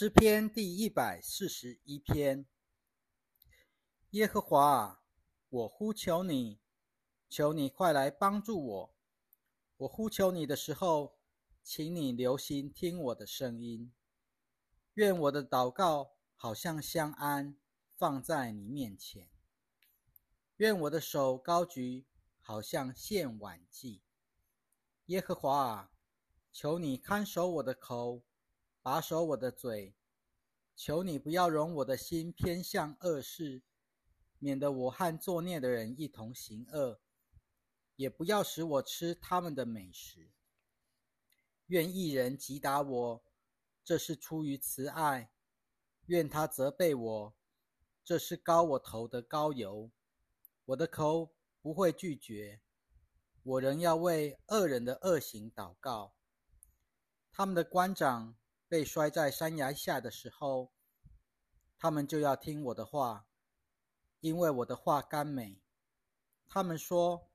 诗篇第一百四十一篇。耶和华，我呼求你，求你快来帮助我。我呼求你的时候，请你留心听我的声音。愿我的祷告好像香安，放在你面前。愿我的手高举，好像献晚祭。耶和华啊，求你看守我的口。把守我的嘴，求你不要容我的心偏向恶事，免得我和作孽的人一同行恶；也不要使我吃他们的美食。愿一人击打我，这是出于慈爱；愿他责备我，这是高我头的高油。我的口不会拒绝，我仍要为恶人的恶行祷告。他们的官长。被摔在山崖下的时候，他们就要听我的话，因为我的话甘美。他们说，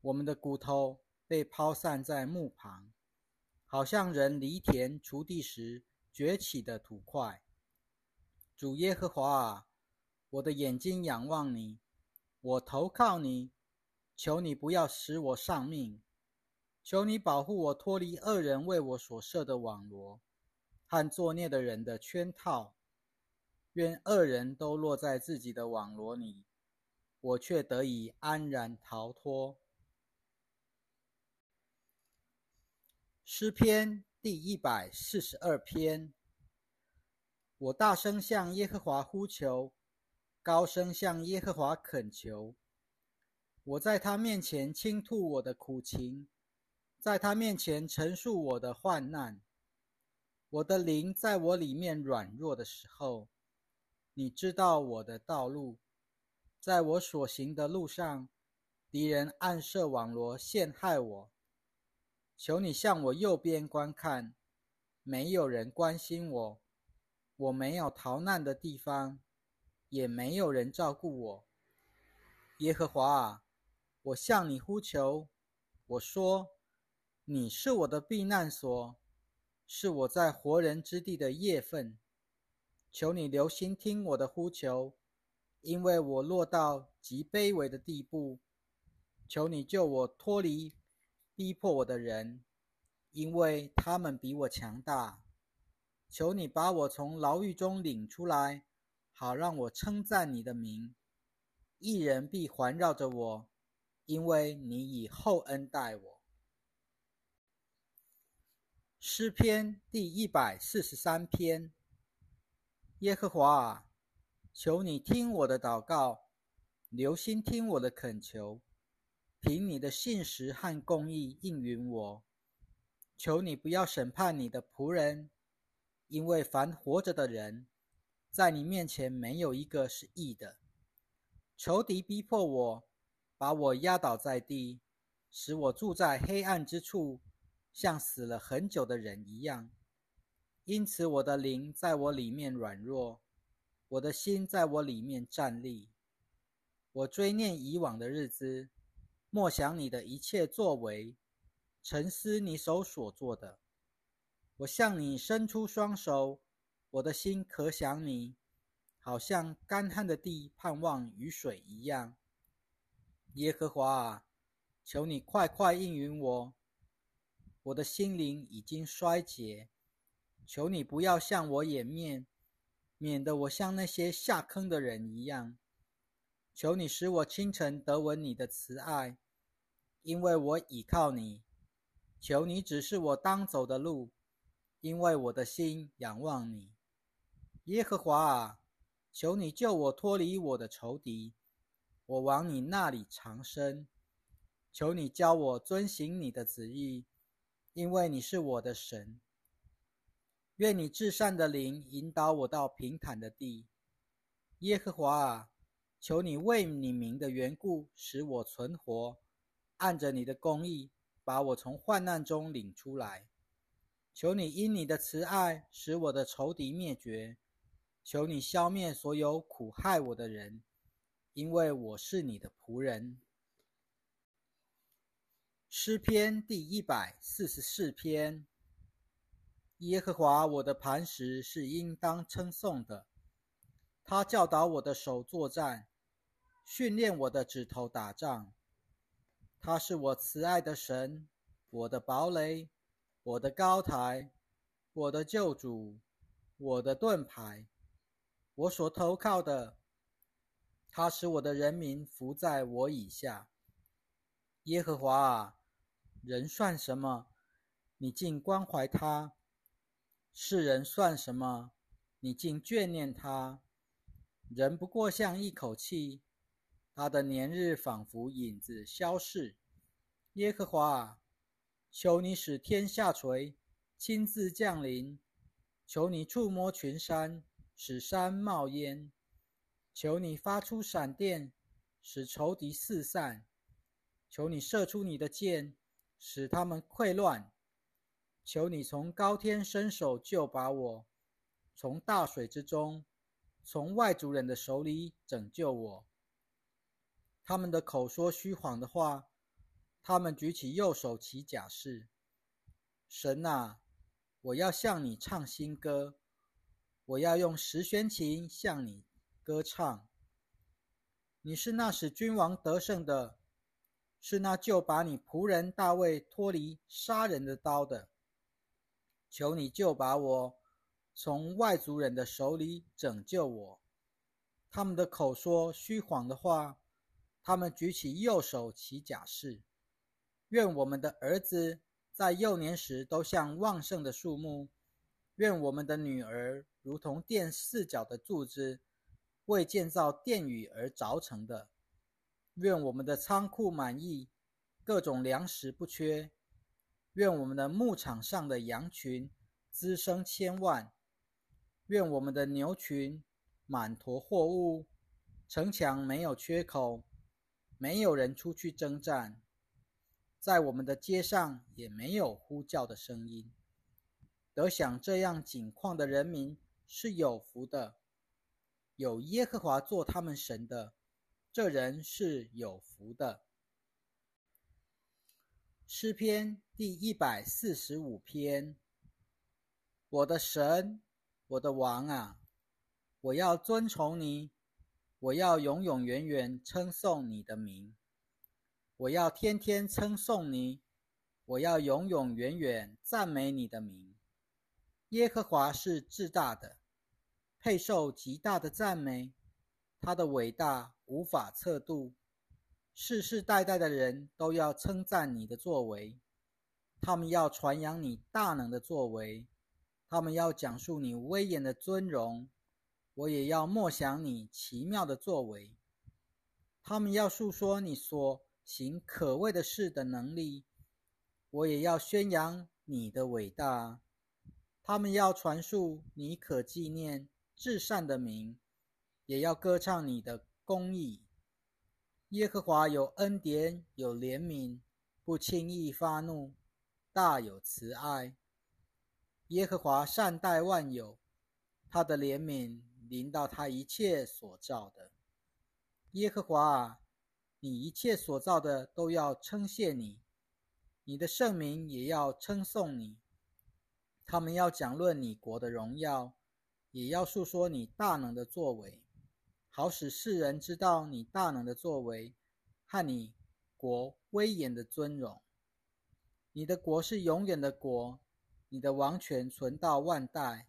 我们的骨头被抛散在墓旁，好像人犁田锄地时崛起的土块。主耶和华啊，我的眼睛仰望你，我投靠你，求你不要使我丧命，求你保护我脱离恶人为我所设的网罗。和作孽的人的圈套，愿恶人都落在自己的网罗里，我却得以安然逃脱。诗篇第一百四十二篇。我大声向耶和华呼求，高声向耶和华恳求。我在他面前倾吐我的苦情，在他面前陈述我的患难。我的灵在我里面软弱的时候，你知道我的道路，在我所行的路上，敌人暗设网罗陷害我。求你向我右边观看，没有人关心我，我没有逃难的地方，也没有人照顾我。耶和华啊，我向你呼求，我说，你是我的避难所。是我在活人之地的业份，求你留心听我的呼求，因为我落到极卑微的地步。求你救我脱离逼迫我的人，因为他们比我强大。求你把我从牢狱中领出来，好让我称赞你的名。一人必环绕着我，因为你以厚恩待我。诗篇第一百四十三篇。耶和华啊，求你听我的祷告，留心听我的恳求，凭你的信实和公义应允我。求你不要审判你的仆人，因为凡活着的人，在你面前没有一个是义的。仇敌逼迫我，把我压倒在地，使我住在黑暗之处。像死了很久的人一样，因此我的灵在我里面软弱，我的心在我里面站立。我追念以往的日子，默想你的一切作为，沉思你手所做的。我向你伸出双手，我的心可想你，好像干旱的地盼望雨水一样。耶和华啊，求你快快应允我。我的心灵已经衰竭，求你不要向我掩面，免得我像那些下坑的人一样。求你使我清晨得闻你的慈爱，因为我倚靠你。求你指示我当走的路，因为我的心仰望你。耶和华啊，求你救我脱离我的仇敌，我往你那里长生。求你教我遵行你的旨意。因为你是我的神，愿你至善的灵引导我到平坦的地。耶和华啊，求你为你名的缘故使我存活，按着你的公义把我从患难中领出来。求你因你的慈爱使我的仇敌灭绝，求你消灭所有苦害我的人，因为我是你的仆人。诗篇第一百四十四篇。耶和华我的磐石是应当称颂的。他教导我的手作战，训练我的指头打仗。他是我慈爱的神，我的堡垒，我的高台，我的救主，我的盾牌，我所投靠的。他使我的人民服在我以下。耶和华啊，人算什么？你竟关怀他？世人算什么？你竟眷念他？人不过像一口气，他的年日仿佛影子消逝。耶和华，求你使天下垂，亲自降临；求你触摸群山，使山冒烟；求你发出闪电，使仇敌四散；求你射出你的箭，使他们溃乱。求你从高天伸手救拔我，从大水之中，从外族人的手里拯救我。他们的口说虚谎的话，他们举起右手起假誓。神啊，我要向你唱新歌，我要用十弦琴向你歌唱。你是那使君王得胜的，是那救把你仆人大卫脱离杀人的刀的。求你救把我从外族人的手里拯救我。他们的口说虚谎的话，他们举起右手起假誓。愿我们的儿子在幼年时都像旺盛的树木，愿我们的女儿如同殿四角的柱子，为建造殿宇而凿成的。愿我们的仓库满意，各种粮食不缺。愿我们的牧场上的羊群滋生千万，愿我们的牛群满驮货物，城墙没有缺口，没有人出去征战，在我们的街上也没有呼叫的声音。得享这样景况的人民是有福的，有耶和华做他们神的，这人是有福的。诗篇第一百四十五篇。我的神，我的王啊，我要尊崇你，我要永永远远称颂你的名，我要天天称颂你，我要永永远远赞美你的名。耶和华是至大的，配受极大的赞美，他的伟大无法测度。世世代代的人都要称赞你的作为，他们要传扬你大能的作为，他们要讲述你威严的尊荣，我也要默想你奇妙的作为。他们要述说你所行可畏的事的能力，我也要宣扬你的伟大。他们要传述你可纪念至善的名，也要歌唱你的公义。耶和华有恩典，有怜悯，不轻易发怒，大有慈爱。耶和华善待万有，他的怜悯临到他一切所造的。耶和华啊，你一切所造的都要称谢你，你的圣名也要称颂你。他们要讲论你国的荣耀，也要述说你大能的作为。好使世人知道你大能的作为和你国威严的尊荣。你的国是永远的国，你的王权存到万代。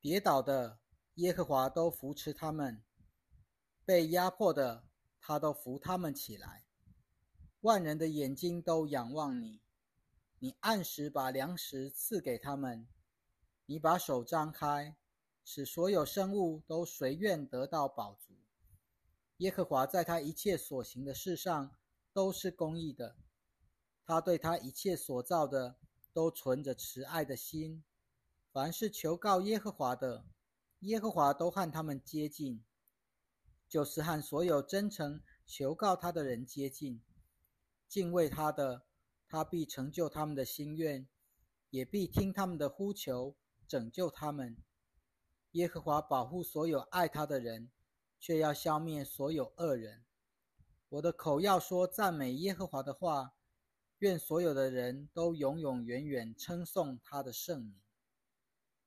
跌倒的耶和华都扶持他们，被压迫的他都扶他们起来。万人的眼睛都仰望你。你按时把粮食赐给他们，你把手张开，使所有生物都随愿得到饱足。耶和华在他一切所行的事上都是公义的，他对他一切所造的都存着慈爱的心。凡是求告耶和华的，耶和华都和他们接近，就是和所有真诚求告他的人接近，敬畏他的。他必成就他们的心愿，也必听他们的呼求，拯救他们。耶和华保护所有爱他的人，却要消灭所有恶人。我的口要说赞美耶和华的话，愿所有的人都永永远远称颂他的圣名。